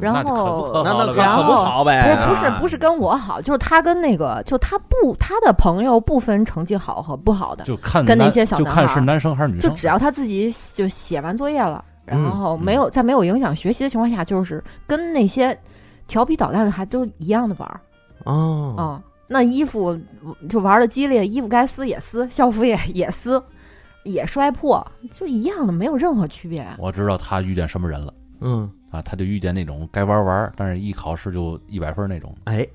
然那就可不后可不好呗？不不是不是跟我好，就是他跟那个，就他不他的朋友不分成绩好和不好的，就看跟那些小男孩儿就看是男生还是女生，就只要他自己就写完作业了，然嗯。后没有在没有影响学习的情况下，就是跟那些调皮捣蛋的还都一样的玩儿哦，啊、那衣服就玩的激烈，衣服该撕也撕，校服也也撕，也摔破，就一样的，没有任何区别。我知道他遇见什么人了嗯，啊，他就遇见那种该玩玩，但是一考试就一百分那种。哎，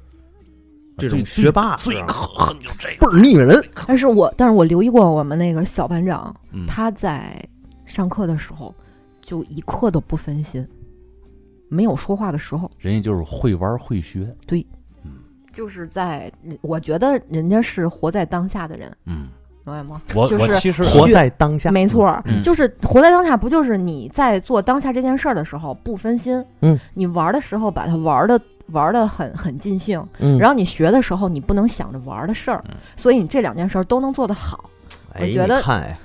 这种学霸最可恨就这倍个，儿腻人。但是我但是我留意过我们那个小班长，嗯，他在上课的时候就一刻都不分心，没有说话的时候，人家就是会玩会学，对，嗯就是在我觉得人家是活在当下的人，嗯，明白吗？我就是我其实活在当下，没错，嗯就是活在当下，不就是你在做当下这件事儿的时候不分心，嗯，你玩的时候把它玩的玩的很很尽兴，嗯，然后你学的时候你不能想着玩的事儿，嗯所以你这两件事儿都能做得好。哎，我觉得你看哎，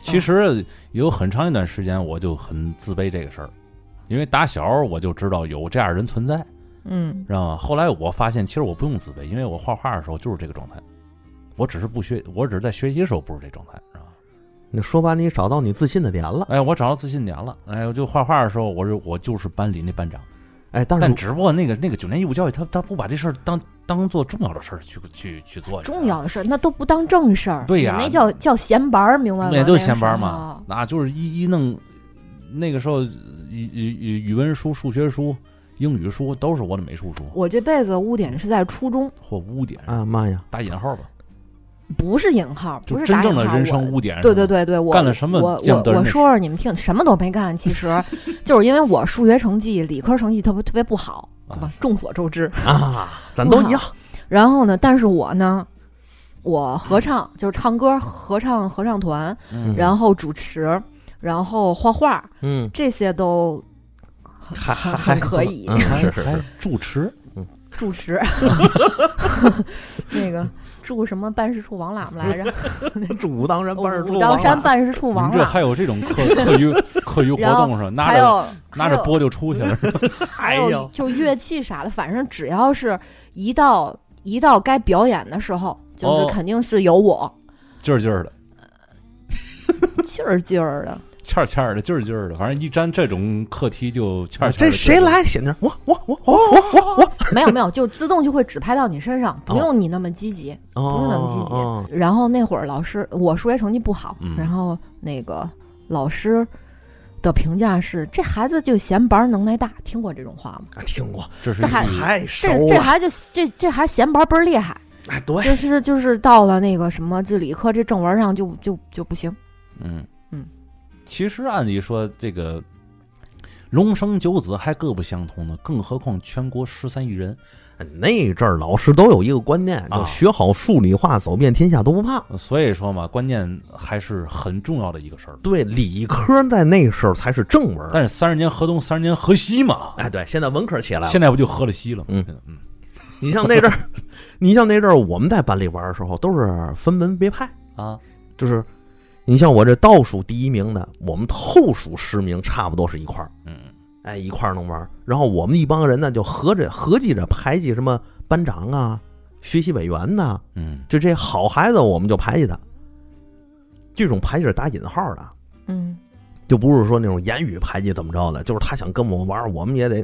其实有很长一段时间我就很自卑这个事儿，因为打小我就知道有这样人存在，嗯知道吗？后来我发现其实我不用自卑，因为我画画的时候就是这个状态，我只是不学，我只是在学习的时候不是这状态，是吧？你说白了，你找到你自信的点了。哎，我找到自信点了，哎，我就画画的时候，我就我就是班里那班长，哎，但是但只不过那个那个九年义务教育，他他不把这事儿当当做重要的事儿去去去做，重要的事儿那都不当正事儿，对呀你那叫叫闲班儿，明白吗？那也就是闲班儿嘛候，那就是一一弄，那个时候语语语语文书、数学书、英语书都是我的美术书。我这辈子污点是在初中，或污点，啊妈呀，打引号吧，不是引号，不就是真打引号正的人生我污点。对对，对对，我干了什么我我我说说你们听，什么都没干。其实 就是因为我数学成绩、理科成绩特别特别不好，对吧啊？众所周知。啊，咱都一样。然后呢，但是我呢，我合唱就是唱歌，合唱合唱团，嗯然后主持，然后画画，嗯，这些都还还还可以。嗯是是还是，主持，主持，那个驻什么办事处王喇嘛来着？住武当山办事处武当山办事处王这还有这种课课余 课余活动上，拿着还有拿着波就出去了，还哎呦。有就乐器啥的，反正只要是一到一到该表演的时候，就哦。是肯定是有我。劲儿劲儿的，劲儿劲儿的。欠儿欠儿的，劲儿劲儿的，反正一沾这种课题就欠儿这。谁来？写那我我我我我我我没有没有，就自动就会指派到你身上，不哦用你那么积极，我，不用那么积极。哦然后那会儿老师，我数学成绩不好，嗯然后那个老师的评价是这孩子就嫌班儿能耐大，听过这种话吗？啊听过，这是这还一太熟这这了。孩子这这孩子闲班儿倍儿厉害，哎，对，就是就是到了那个什么这理科这正文上就就就不行。嗯嗯，其实按理说这个龙生九子还各不相同呢，更何况全国十三亿人，那阵儿老师都有一个观念，啊就学好数理化，走遍天下都不怕。所以说嘛，关键还是很重要的一个事儿。对，理科在那时候才是正文。但是三十年河东，三十年河西嘛，哎，对，现在文科起来了。现在不就河了西了吗？嗯嗯，你像那阵儿，你像那阵儿我们在班里玩的时候，都是分门别派，啊，就是你像我这倒数第一名的，我们后数十名差不多是一块儿，嗯，哎，一块儿能玩儿。然后我们一帮人呢，就合着合计着排挤什么班长啊、学习委员呐、嗯，就这好孩子，我们就排挤他。这种排挤是打引号的，嗯，就不是说那种言语排挤怎么着的，就是他想跟我们玩，我们也得，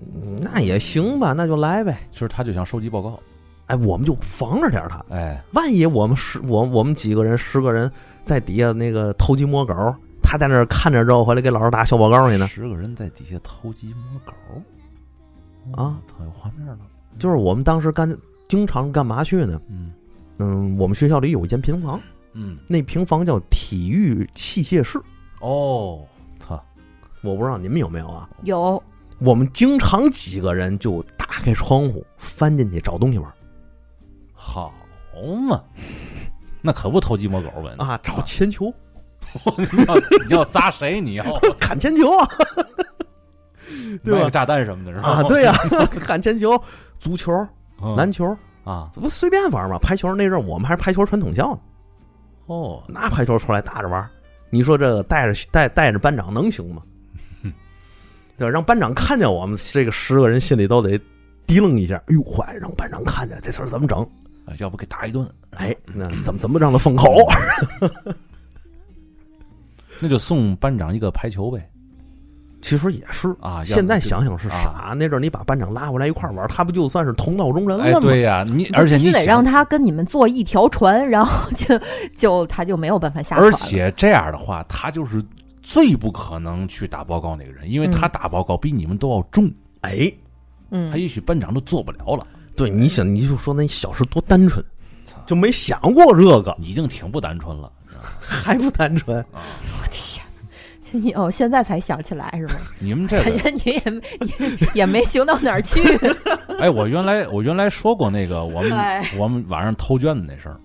嗯那也行吧，那就来呗。其实他就想收集报告，哎，我们就防着点儿他，哎，万一我们十我我们几个人十个人在底下那个偷鸡摸狗，他在那儿看着之后回来给老师打小报告去呢。十个人在底下偷鸡摸狗？啊，操，有画面了，就是我们当时干经常干嘛去呢？嗯。嗯，我们学校里有一间平房，嗯，那平房叫体育器械室，哦，操，我不知道你们有没有啊？有。我们经常几个人就打开窗户翻进去找东西玩好嘛，那可不偷鸡摸狗呗啊，找铅球、你 要你要砸谁？你要 砍铅球啊，对吧？炸弹什么的，是吧？啊，对呀、砍铅球、足球、嗯篮球，啊，这不随便玩吗？排球那阵儿我们还是排球传统校呢。哦，拿排球出来打着玩，你说这个带着带带着班长能行吗？对吧，让班长看见我们这个十个人，心里都得提楞一下。哎呦，坏，让班长看见这事儿怎么整？哎要不给打一顿，哎，那怎么怎么让他封口？那就送班长一个排球呗。其实也是啊现在想想是傻。那阵儿你把班长拉回来一块儿玩，他不就算是同道中人了哎，吗？对呀，你你而且你得让他跟你们坐一条船，然后就 就他就没有办法下船而。且这样的话，他就是最不可能去打报告那个人，因为他嗯打报告比你们都要重，哎，嗯他，也许班长都做不了了。对，你想你就说那小时候多单纯，就没想过这个，已经挺不单纯了。还不单纯。我天，这你哦，现在才想起来是吗？你们这感个，觉你也没也 也没行到哪儿去。哎，我原来我原来说过那个我们哎我们晚上偷卷子那事儿，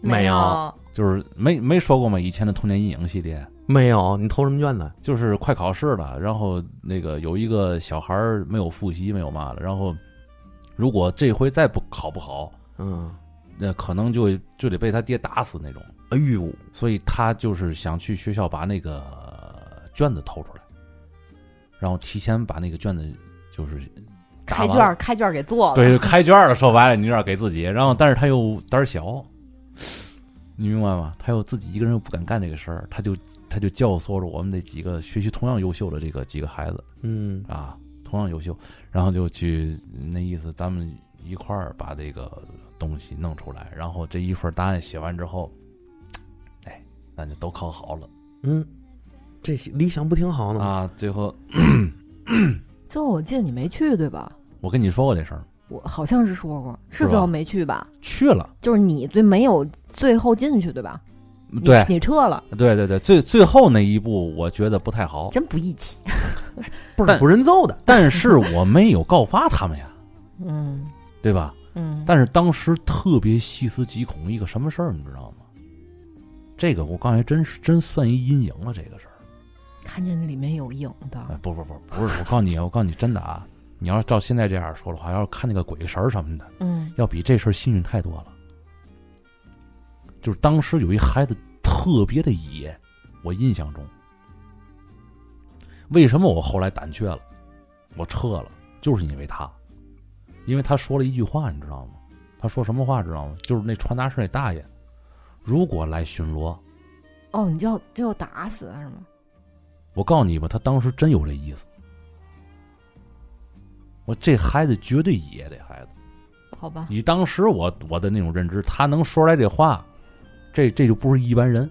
没有有，就是没没说过吗？以前的童年阴影系列，没有，你偷什么卷子？就是快考试了，然后那个有一个小孩儿没有复习，没有嘛了，然后如果这回再不考不好，嗯，那可能就就得被他爹打死那种，哎呦，所以他就是想去学校把那个卷子偷出来，然后提前把那个卷子就是开卷儿开卷儿给做了。对，开卷了，说白了，你有点给自己。然后，但是他又胆儿小，你明白吗？他又自己一个人又不敢干这个事儿，他就他就教唆着我们那几个学习同样优秀的这个几个孩子。嗯。啊，同样优秀，然后就去那意思，咱们一块儿把这个东西弄出来。然后这一份答案写完之后，哎，咱就都考好了嗯，这理想不挺好的吗？啊。最后，最后我记得你没去对吧？我跟你说过这事儿，我好像是说过，是最后没去吧？去了，就是你最没有最后进去对吧？你对你撤了，对对对，最最后那一步我觉得不太好。真不义气。不是不认揍的，但是我没有告发他们呀，嗯对吧？嗯，但是当时特别细思极恐一个什么事儿，你知道吗？这个我刚才真是真算一阴影了，这个事儿。看见那里面有影的，哎，不不不，不是，我告诉你，我告诉你，真的啊，你要是照现在这样说的话，要是看那个鬼神什么的，嗯要比这事儿幸运太多了。就是当时有一孩子特别的野，我印象中，为什么我后来胆怯了，我撤了，就是因为他，因为他说了一句话，你知道吗？他说什么话知道吗？就是那传达室那大爷，如果来巡逻，哦，你就要就要打死他是吗？我告诉你吧，他当时真有这意思。我这孩子绝对野，这孩子。好吧，以当时我我的那种认知，他能说出来这话，这这就不是一般人。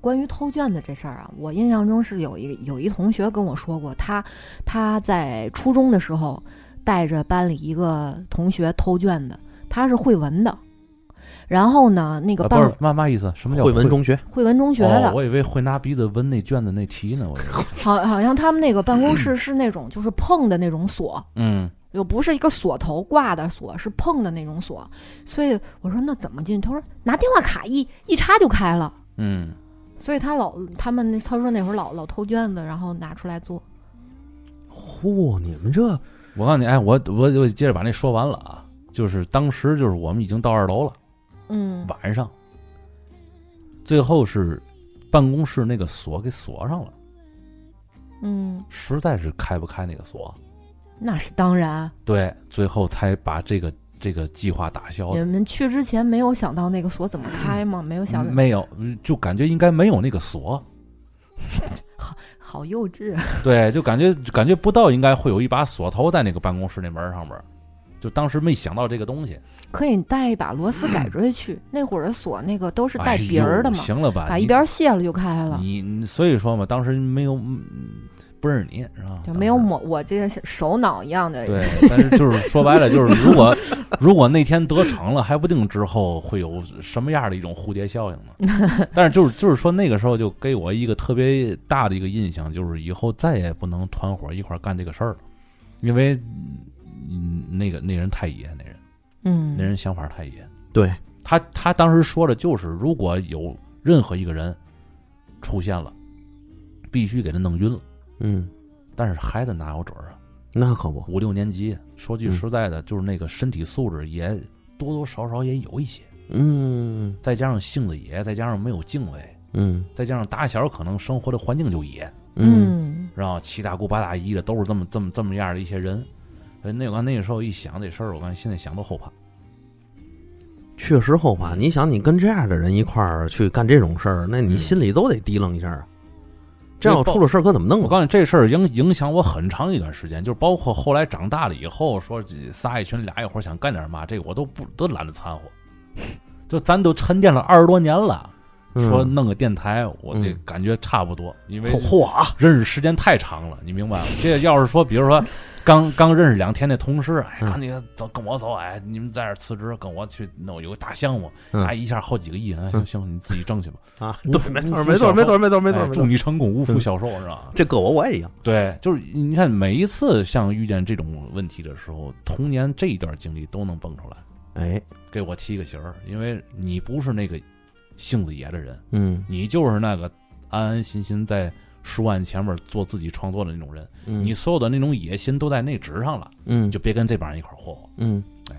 关于偷卷子这事儿啊，我印象中是有一个有一同学跟我说过，他他在初中的时候带着班里一个同学偷卷子，他是会文的，然后呢，那个不是嘛嘛意思？什么叫会文中学，会文中学的，哦？我以为会拿鼻子闻那卷子那题呢。我以为好好像他们那个办公室是那种就是碰的那种锁，嗯，又不是一个锁头挂的锁，是碰的那种锁，所以我说那怎么进去？他说拿电话卡一一插就开了。嗯，所以他老他们那他说那会儿老老偷卷子，然后拿出来做。嚯，你们这我告诉你，哎，我我我接着把那说完了啊。就是当时就是我们已经到二楼了，嗯晚上，最后是办公室那个锁给锁上了，嗯，实在是开不开那个锁，那是当然。对，最后才把这个这个计划打消的。你们去之前没有想到那个锁怎么开吗？没有想到，没有，就感觉应该没有那个锁，好好幼稚。对，就感觉感觉不到应该会有一把锁头在那个办公室那门上边，就当时没想到这个东西。可以带一把螺丝改锥去，那会儿的锁那个都是带鼻儿的嘛，哎行了吧？把一边卸了就开了，你你所以说嘛，当时没有嗯不认识你是吧？就没有我我这个手脑一样的。对，但是就是说白了，就是如果 如果那天得逞了，还不定之后会有什么样的一种蝴蝶效应呢。但是就是就是说那个时候就给我一个特别大的一个印象，就是以后再也不能团伙一块干这个事儿了，因为嗯那个那人太野，那人嗯那人想法太野。对，他他当时说的就是，如果有任何一个人出现了，必须给他弄晕了。嗯，但是孩子哪有准儿啊？那可不，五六年级，说句嗯实在的，就是那个身体素质也多多少少也有一些，嗯再加上性子野，再加上没有敬畏，嗯再加上打小可能生活的环境就野，嗯，嗯然后七大姑八大姨的都是这么这么这么样的一些人。呃，那我那个时候一想这事儿，我感觉现在想都后怕。确实后怕。你想，你跟这样的人一块儿去干这种事儿，那你嗯心里都得提楞一下啊。这要出了事儿可怎么弄啊？我告诉你，这事儿影影响我很长一段时间，就是包括后来长大了以后，说这仨一群俩一伙想干点嘛，这个我都不都懒得掺和。就咱都沉淀了二十多年了，说嗯弄个电台，我这嗯感觉差不多，因为嚯啊！认识时间太长了，你明白吗？这要是说，比如说刚刚认识两天的同事，哎，嗯赶紧走，跟我走，哎，你们在这辞职，跟我去弄有个大项目，嗯哎，一下好几个亿，哎，行行，你自己挣去吧。啊，对，没错，没错，没错，没错，没错，哎没错。祝你成功，无福消受，是吧？这搁我我也一样。对，就是你看，每一次像遇见这种问题的时候，童年这一段经历都能蹦出来，哎，给我提个醒儿，因为你不是那个性子野的人，嗯。你就是那个安安心心在书案前面做自己创作的那种人，嗯，你所有的那种野心都在那纸上了，嗯。就别跟这帮人一块儿霍霍。嗯。哎，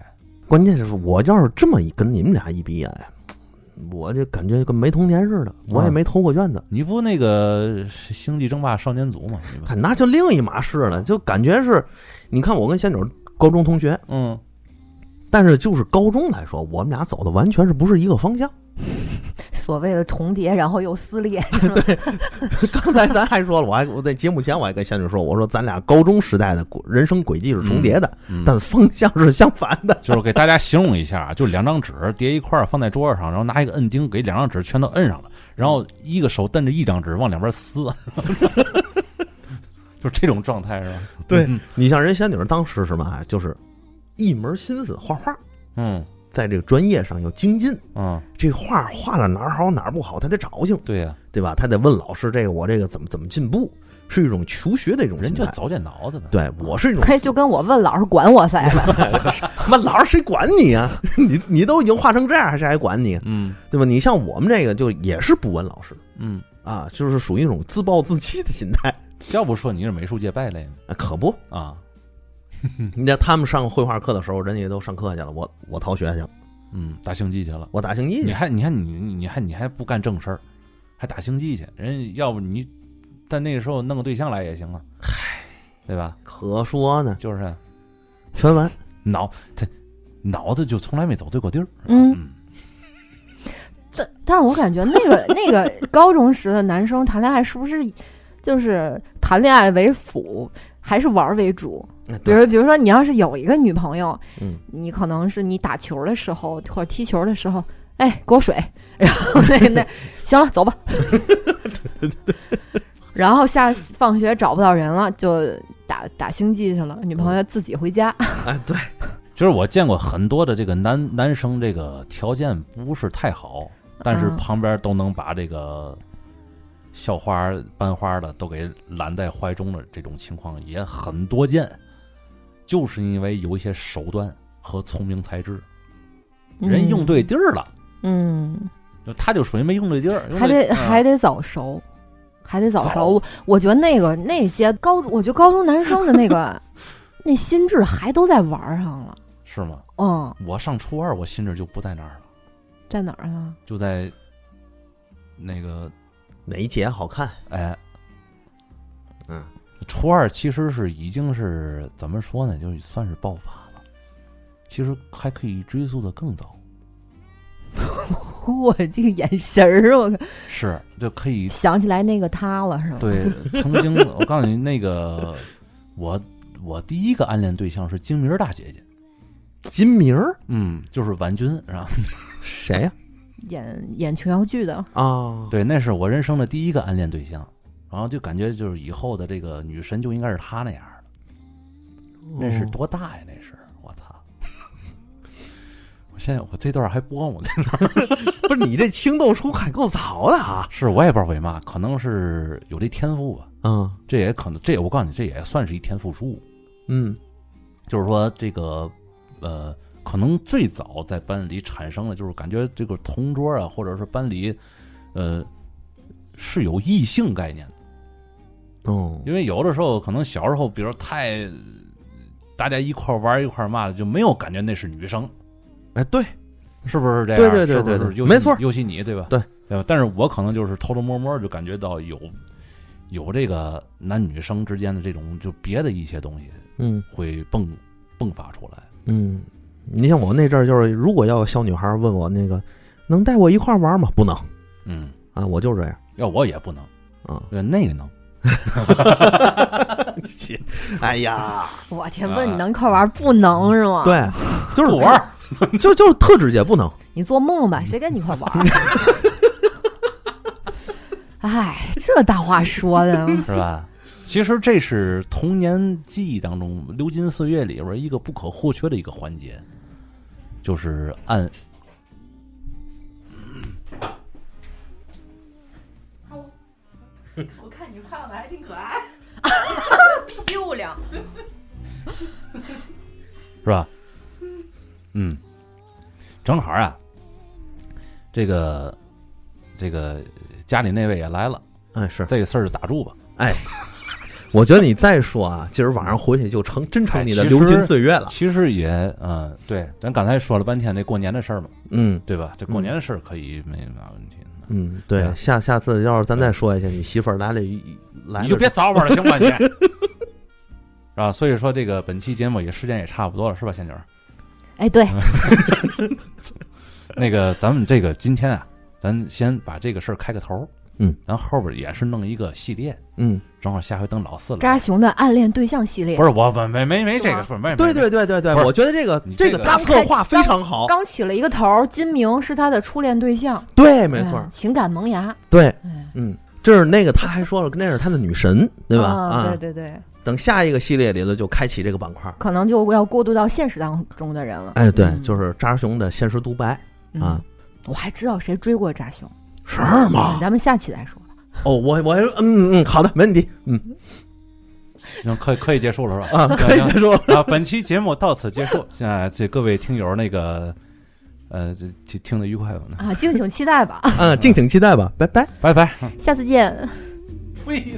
关键是我要是这么一跟你们俩一比，哎，我就感觉跟没童年似的，我也没投过卷子，你不那个星际争霸少年组吗？那就另一码事了，就感觉是，你看我跟仙女高中同学，嗯，但是就是高中来说，我们俩走的完全是不是一个方向。所谓的重叠，然后又撕裂，对。刚才咱还说了，我还我在节目前我还跟仙女说，我说咱俩高中时代的人生轨迹是重叠的，嗯但方向是相反的。就是给大家形容一下啊，就两张纸叠一块儿放在桌子上，然后拿一个摁钉给两张纸全都摁上了，然后一个手蹬着一张纸往两边撕，就是这种状态是吧？对嗯。你像人仙女当时什么啊，就是一门心思画画，嗯在这个专业上要精进，嗯，这画画的哪儿好哪儿不好，他得找性，对呀、对吧？他得问老师，这个我这个怎么怎么进步，是一种求学的一种心态。人就早点脑子呗。对我是一种 可以就跟我问老师管我噻吧。妈老师谁管你啊？你你都已经画成这样，还谁还管你？嗯对吧？你像我们这个就也是不问老师嗯，啊，就是属于一种自暴自弃的心态要不说你是美术界败类呢啊，可不。啊，你看他们上绘画课的时候，人家都上课去了，我我逃学去了，嗯，打星际去了。我打星际去。你还你看你你你还你还不干正事儿，还打星际去？人家要不你在那个时候弄个对象来也行啊，嗨对吧？可说呢，就是全完。脑他脑子就从来没走对过地儿。嗯，嗯，但但是我感觉那个那个高中时的男生谈恋爱是不是就是谈恋爱为辅，还是玩儿为主？比如比如说你要是有一个女朋友，嗯，你可能是你打球的时候或者踢球的时候，哎，给我水，然后那那行了，走吧。然后下放学找不到人了，就打打星际去了，女朋友自己回家。哎，对，就是我见过很多的这个男男生，这个条件不是太好，但是嗯。旁边都能把这个校花、班花的都给揽在怀中的这种情况也很多见，就是因为有一些手段和聪明才智，人用对地儿了，嗯，他就属于没用对地儿，嗯，还得还得早熟，还得早早熟。我我觉得那个那些高，我觉得高中男生的那个 那心智还都在玩儿上了。是吗？嗯，我上初二，我心智就不在那儿了，在哪儿呢？就在那个哪一节好看？哎，嗯，初二其实是已经是怎么说呢，就算是爆发了。其实还可以追溯的更早，我这个眼神儿，我是就可以 想起来那个他了，是吗？，对曾经我告诉你，那个我我第一个暗恋对象是金明大姐姐，金明儿嗯，就是婉君，是吧？谁呀？演演琼瑶剧的。啊，对，那是我人生的第一个暗恋对象，然后就感觉就是以后的这个女神就应该是她那样的。那是哦多大呀？那是我操！我现在我这段还播吗？不是你这情窦初开够早的啊！是我也不知道为嘛，可能是有这天赋吧。嗯这也可能，这我告诉你，这也算是一天赋书。嗯就是说，这个呃，可能最早在班里产生的就是感觉这个同桌啊，或者是班里呃是有异性概念的。哦，因为有的时候可能小时候，比如太大家一块玩一块儿嘛的，就没有感觉那是女生，哎，对，是不是这样？对对对对对没错尤其你对吧？对对吧？但是我可能就是偷偷摸摸就感觉到有有这个男女生之间的这种就别的一些东西嗯会迸迸发出来。嗯，你像我那阵儿，就是如果要有小女孩问我那个能带我一块玩吗？不能嗯，啊，我就这样要我也不能，啊。呃那个能。哎呀，我天，问你能一块玩儿不能是吗？，对，就是不玩儿，就就是特直接，不能。你做梦吧，谁跟你一块玩儿？哎，这大话说的，是吧？其实这是童年记忆当中流金岁月里边一个不可或缺的一个环节，就是按漂亮。是吧？嗯，正好啊，这个这个家里那位也来了，哎，是这个事儿就打住吧。哎我觉得你再说啊，今儿晚上回去就成真成你的流金岁月了。其实也嗯，对，咱刚才说了半天那过年的事儿嘛，嗯对吧？这过年的事儿可以没嘛问题。嗯，对，下下次要是咱再说一下，你媳妇儿来了，来了你就别早晚了，行吧你？是吧？所以说这个本期节目也时间也差不多了，是吧，仙女儿？哎，对，那个咱们这个今天啊，咱先把这个事儿开个头，嗯，咱后边也是弄一个系列，嗯，正好下回等老四了。扎熊的暗恋对象系列不是我没没没没这个是说没对对对对对，我觉得这个这个大策划非常好，刚起了一个头儿，金明是他的初恋对象，对，没错嗯，情感萌芽，对，哎，嗯，这是那个他还说了，那是他的女神，对吧？啊啊对，对对，等下一个系列里头就开启这个板块。可能就要过渡到现实当中的人了。哎，对，嗯就是扎熊的现实独白嗯啊，我还知道谁追过扎熊，是嗯吗？咱们下期再说吧。哦，我我还说，嗯嗯，好的，没问题，嗯行，可以可以结束了是吧？啊，可以结束了。啊，本期节目到此结束。现在这各位听友那个呃，这听听得愉快呢？啊，敬请期待吧，嗯，敬请期待吧，拜拜。拜拜。下次见。喂。